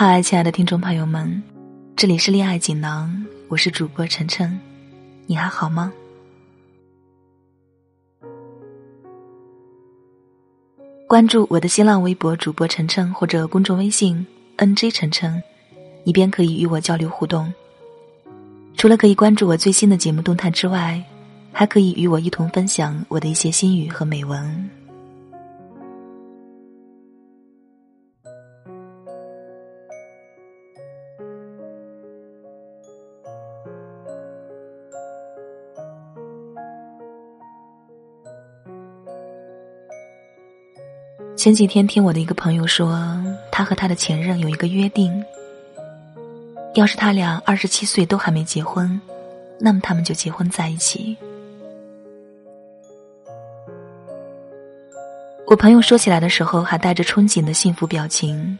嗨，亲爱的听众朋友们，这里是恋爱锦囊，我是主播晨晨，你还好吗？关注我的新浪微博主播晨晨或者公众微信 NJ 晨晨，你便可以与我交流互动。除了可以关注我最新的节目动态之外，还可以与我一同分享我的一些心语和美文。前几天听我的一个朋友说，他和他的前任有一个约定：要是他俩二十七岁都还没结婚，那么他们就结婚在一起。我朋友说起来的时候，还带着憧憬的幸福表情，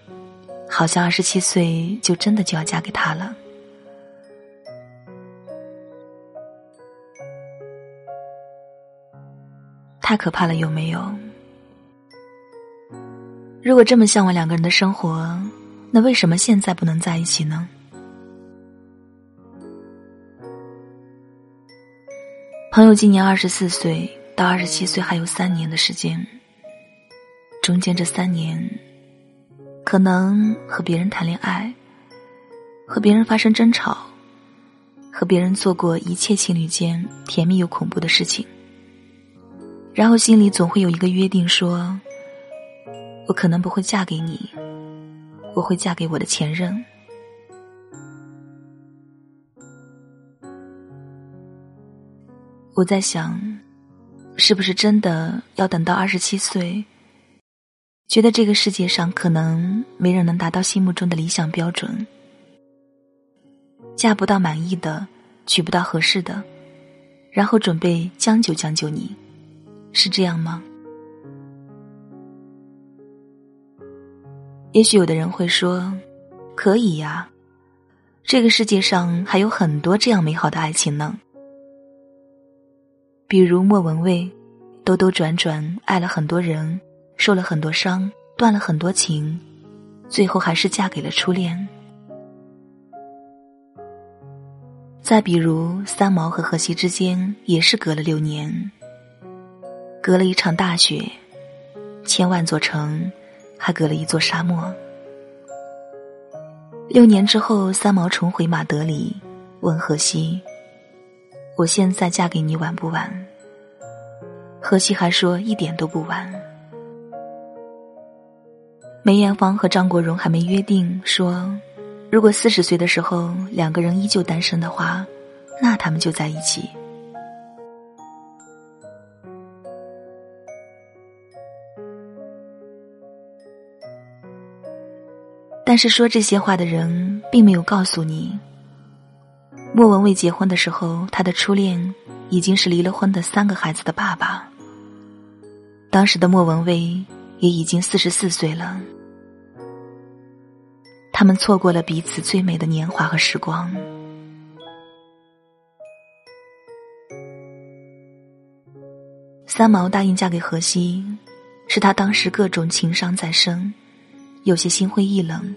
好像二十七岁就真的就要嫁给他了。太可怕了，有没有？如果这么向往两个人的生活，那为什么现在不能在一起呢？朋友今年二十四岁，到二十七岁还有三年的时间。中间这三年，可能和别人谈恋爱，和别人发生争吵，和别人做过一切情侣间甜蜜又恐怖的事情，然后心里总会有一个约定说。我可能不会嫁给你，我会嫁给我的前任。我在想，是不是真的要等到二十七岁，觉得这个世界上可能没人能达到心目中的理想标准，嫁不到满意的，娶不到合适的，然后准备将就将就你，是这样吗？也许有的人会说：“可以呀，这个世界上还有很多这样美好的爱情呢。比如莫文蔚，兜兜转转爱了很多人，受了很多伤，断了很多情，最后还是嫁给了初恋。再比如三毛和荷西之间，也是隔了六年，隔了一场大雪，千万座城。”还隔了一座沙漠。六年之后，三毛重回马德里，问荷西：“我现在嫁给你晚不晚？”荷西还说：“一点都不晚。”梅艳芳和张国荣还没约定说，如果四十岁的时候两个人依旧单身的话，那他们就在一起。是说这些话的人，并没有告诉你，莫文蔚结婚的时候，他的初恋已经是离了婚的三个孩子的爸爸。当时的莫文蔚也已经四十四岁了，他们错过了彼此最美的年华和时光。三毛答应嫁给荷西，是他当时各种情伤在身。有些心灰意冷，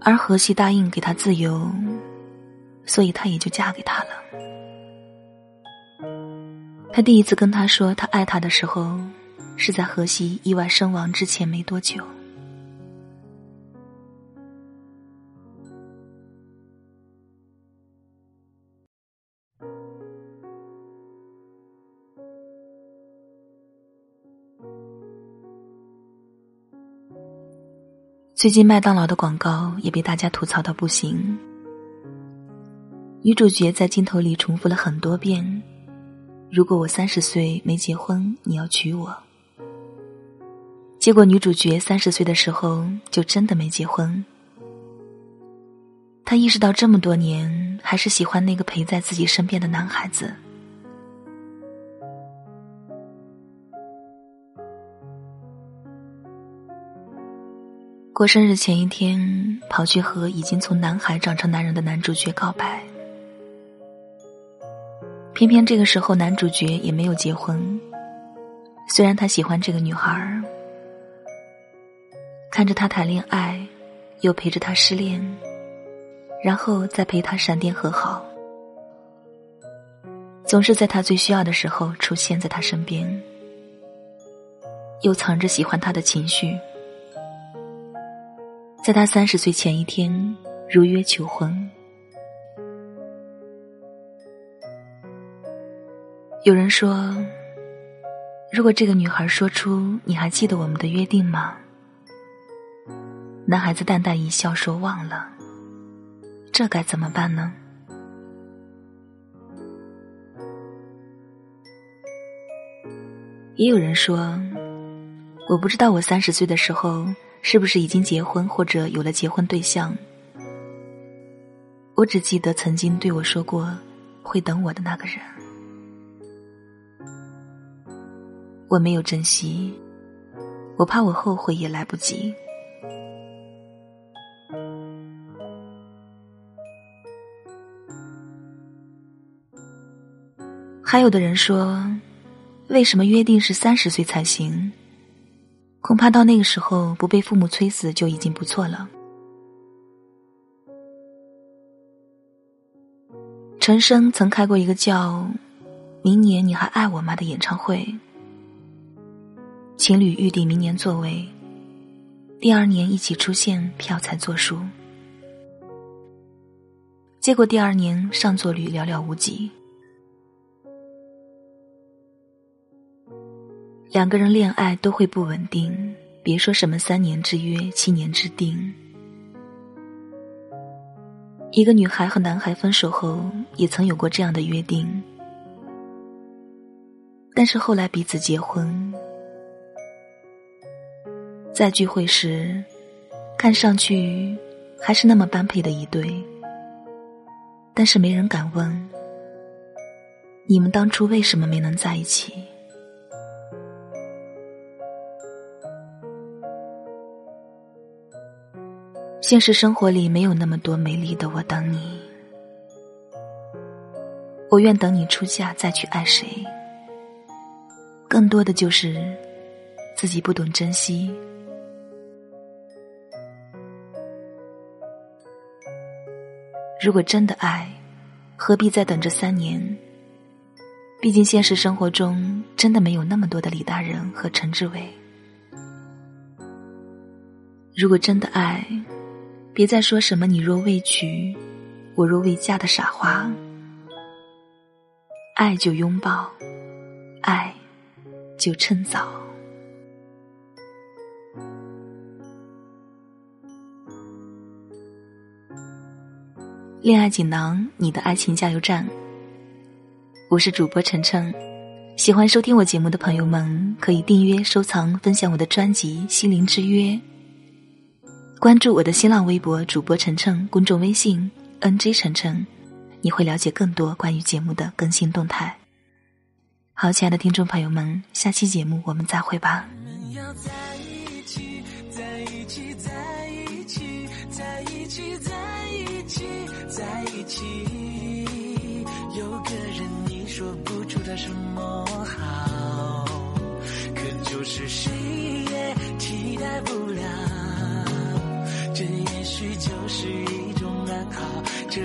而荷西答应给他自由，所以他也就嫁给他了。他第一次跟他说他爱他的时候，是在荷西意外身亡之前没多久。最近麦当劳的广告也被大家吐槽到不行。女主角在镜头里重复了很多遍：“如果我三十岁没结婚，你要娶我。”结果女主角三十岁的时候就真的没结婚。她意识到这么多年还是喜欢那个陪在自己身边的男孩子。过生日前一天，跑去和已经从男孩长成男人的男主角告白。偏偏这个时候，男主角也没有结婚。虽然他喜欢这个女孩儿，看着他谈恋爱，又陪着他失恋，然后再陪他闪电和好，总是在他最需要的时候出现在他身边，又藏着喜欢他的情绪，在他三十岁前一天如约求婚。有人说，如果这个女孩说出“你还记得我们的约定吗？”男孩子淡淡一笑说：“忘了。”这该怎么办呢？也有人说，我不知道我三十岁的时候是不是已经结婚或者有了结婚对象。我只记得曾经对我说过会等我的那个人。我没有珍惜，我怕我后悔也来不及。还有的人说，为什么约定是三十岁才行？恐怕到那个时候不被父母催死就已经不错了。陈升曾开过一个叫“明年你还爱我吗”的演唱会。情侣预定明年座位，第二年一起出现，票才作数。结果第二年上座率寥寥无几。两个人恋爱都会不稳定，别说什么三年之约、七年之定。一个女孩和男孩分手后，也曾有过这样的约定，但是后来彼此结婚。在聚会时，看上去还是那么般配的一对，但是没人敢问你们当初为什么没能在一起。现实生活里没有那么多美丽的我等你，我愿等你出嫁再去爱谁，更多的就是自己不懂珍惜。如果真的爱，何必再等这三年？毕竟现实生活中真的没有那么多的李大人和陈志伟。如果真的爱，别再说什么“你若未娶，我若未嫁”的傻话。爱就拥抱，爱就趁早。恋爱锦囊，你的爱情加油站。我是主播晨晨，喜欢收听我节目的朋友们可以订阅、收藏、分享我的专辑《心灵之约》，关注我的新浪微博主播晨晨，公众微信 NG 晨晨，你会了解更多关于节目的更新动态。好，亲爱的听众朋友们，下期节目我们再会吧。在一起，有个人你说不出他什么好，可就是谁这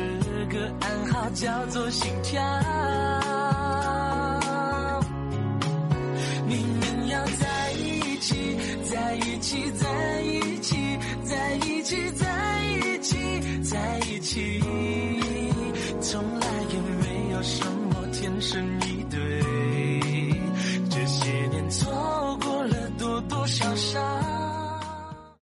个暗号叫做心跳。